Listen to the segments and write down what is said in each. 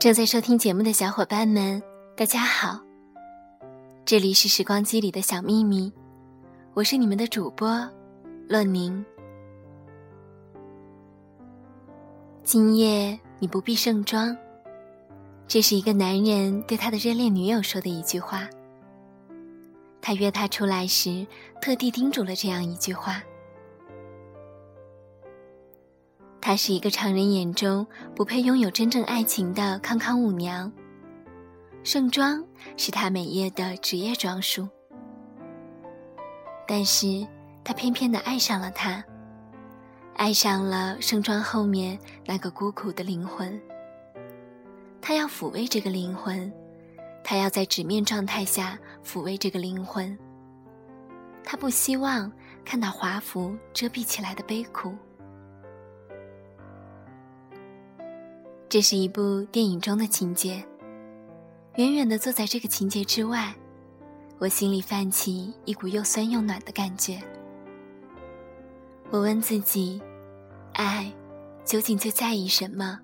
正在收听节目的小伙伴们，大家好，这里是时光机里的小秘密，我是你们的主播洛宁。今夜你不必盛装，这是一个男人对他的热恋女友说的一句话。他约她出来时，特地叮嘱了这样一句话。她是一个常人眼中不配拥有真正爱情的康康舞娘。盛装是她每夜的职业装束，但是她偏偏的爱上了他，爱上了盛装后面那个孤苦的灵魂。他要抚慰这个灵魂，他要在纸面状态下抚慰这个灵魂。他不希望看到华服遮蔽起来的悲苦。这是一部电影中的情节。远远的坐在这个情节之外，我心里泛起一股又酸又暖的感觉。我问自己：爱究竟最在意什么？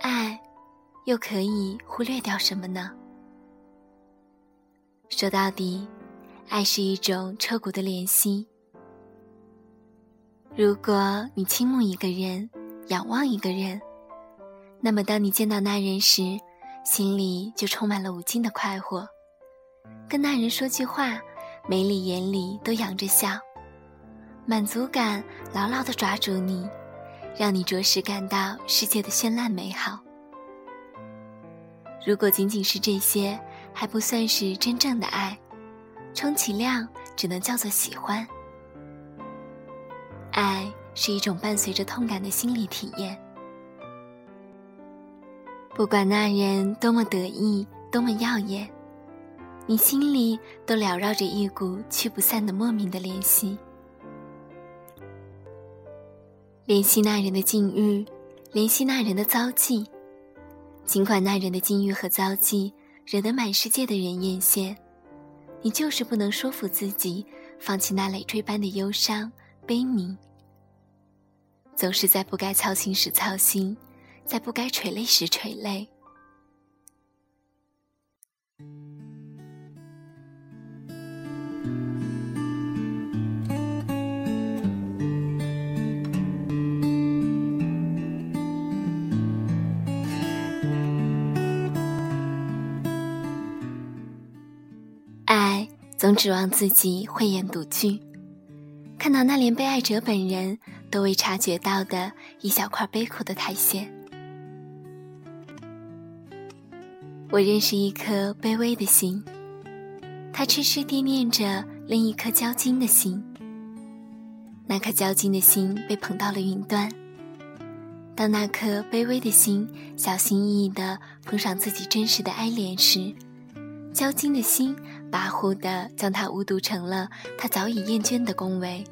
爱又可以忽略掉什么呢？说到底，爱是一种彻骨的怜惜。如果你倾慕一个人，仰望一个人。那么，当你见到那人时，心里就充满了无尽的快活。跟那人说句话，眉里眼里都扬着笑，满足感牢牢地抓住你，让你着实感到世界的绚烂美好。如果仅仅是这些，还不算是真正的爱，充其量只能叫做喜欢。爱是一种伴随着痛感的心理体验。不管那人多么得意，多么耀眼，你心里都缭绕着一股驱不散的莫名的怜惜。怜惜那人的境遇，怜惜那人的遭际。尽管那人的境遇和遭际惹得满世界的人艳羡，你就是不能说服自己放弃那累赘般的忧伤悲悯。总是在不该操心时操心。在不该垂泪时垂泪。爱总指望自己慧眼独具，看到那连被爱者本人都未察觉到的一小块悲苦的苔藓。我认识一颗卑微的心，它痴痴地念着另一颗交金的心。那颗交金的心被捧到了云端。当那颗卑微的心小心翼翼地碰上自己真实的哀怜时，交金的心跋扈地将它误读成了他早已厌倦的恭维。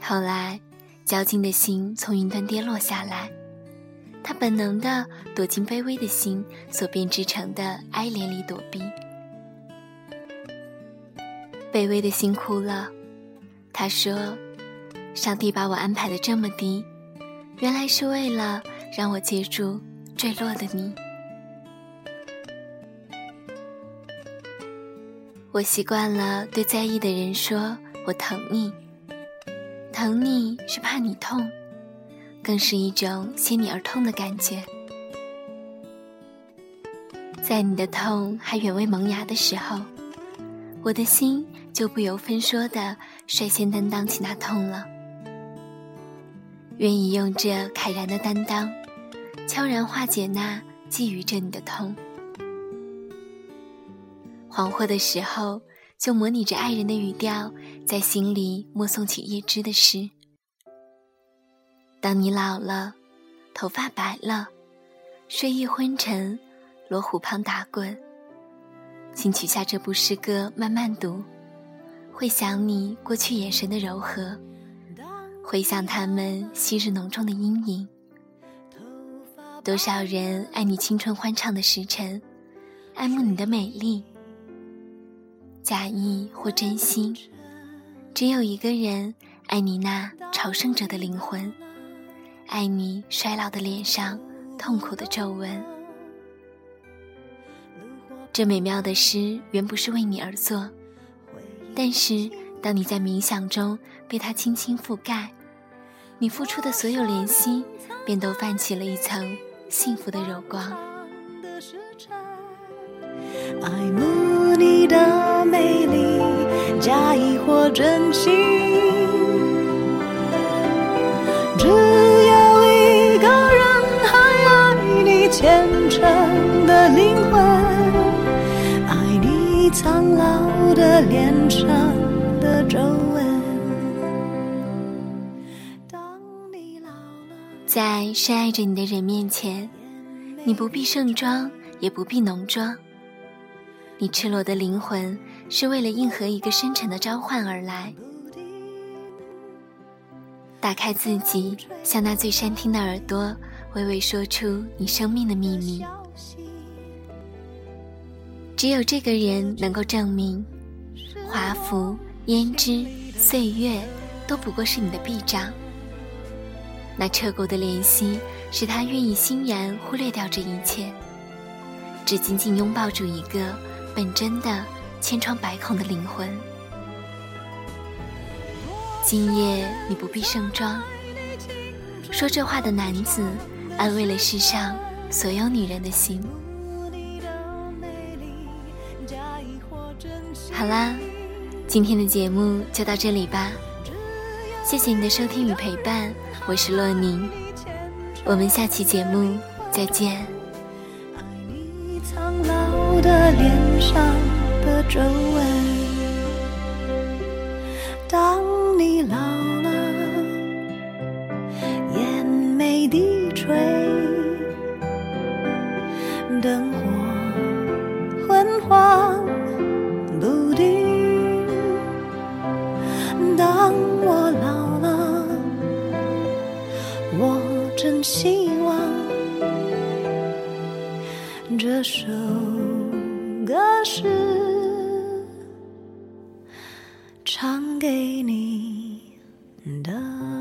后来，交金的心从云端跌落下来。他本能地躲进卑微的心所编织成的哀怜里躲避。卑微的心哭了，他说：“上帝把我安排的这么低，原来是为了让我接住坠落的你。”我习惯了对在意的人说：“我疼你。”疼你是怕你痛。更是一种心你而痛的感觉，在你的痛还远未萌芽的时候，我的心就不由分说的率先担当起那痛了，愿意用这慨然的担当，悄然化解那觊觎着你的痛。黄昏的时候，就模拟着爱人的语调，在心里默诵起叶芝的诗。当你老了，头发白了，睡意昏沉，罗湖旁打滚，请取下这部诗歌慢慢读，会想你过去眼神的柔和，回想他们昔日浓重的阴影。多少人爱你青春欢畅的时辰，爱慕你的美丽，假意或真心，只有一个人爱你那朝圣者的灵魂。爱你衰老的脸上痛苦的皱纹。这美妙的诗原不是为你而作，但是当你在冥想中被它轻轻覆盖，你付出的所有怜惜便都泛起了一层幸福的柔光。爱慕你的美丽，假意或真心，苍老的脸上的皱纹。当你老了，在深爱着你的人面前，你不必盛装，也不必浓妆。你赤裸的灵魂是为了应和一个深沉的召唤而来。打开自己，向那最善听的耳朵，娓娓说出你生命的秘密。只有这个人能够证明，华服、胭脂、岁月，都不过是你的臂章。那彻骨的怜惜，使他愿意欣然忽略掉这一切，只紧紧拥抱住一个。本真的千疮百孔的灵魂。今夜你不必盛装。说这话的男子，安慰了世上所有女人的心。好啦，今天的节目就到这里吧。谢谢你的收听与陪伴，我是洛宁，我们下期节目再见。的脸上的皱纹，当你老希望。这首歌是唱给你的。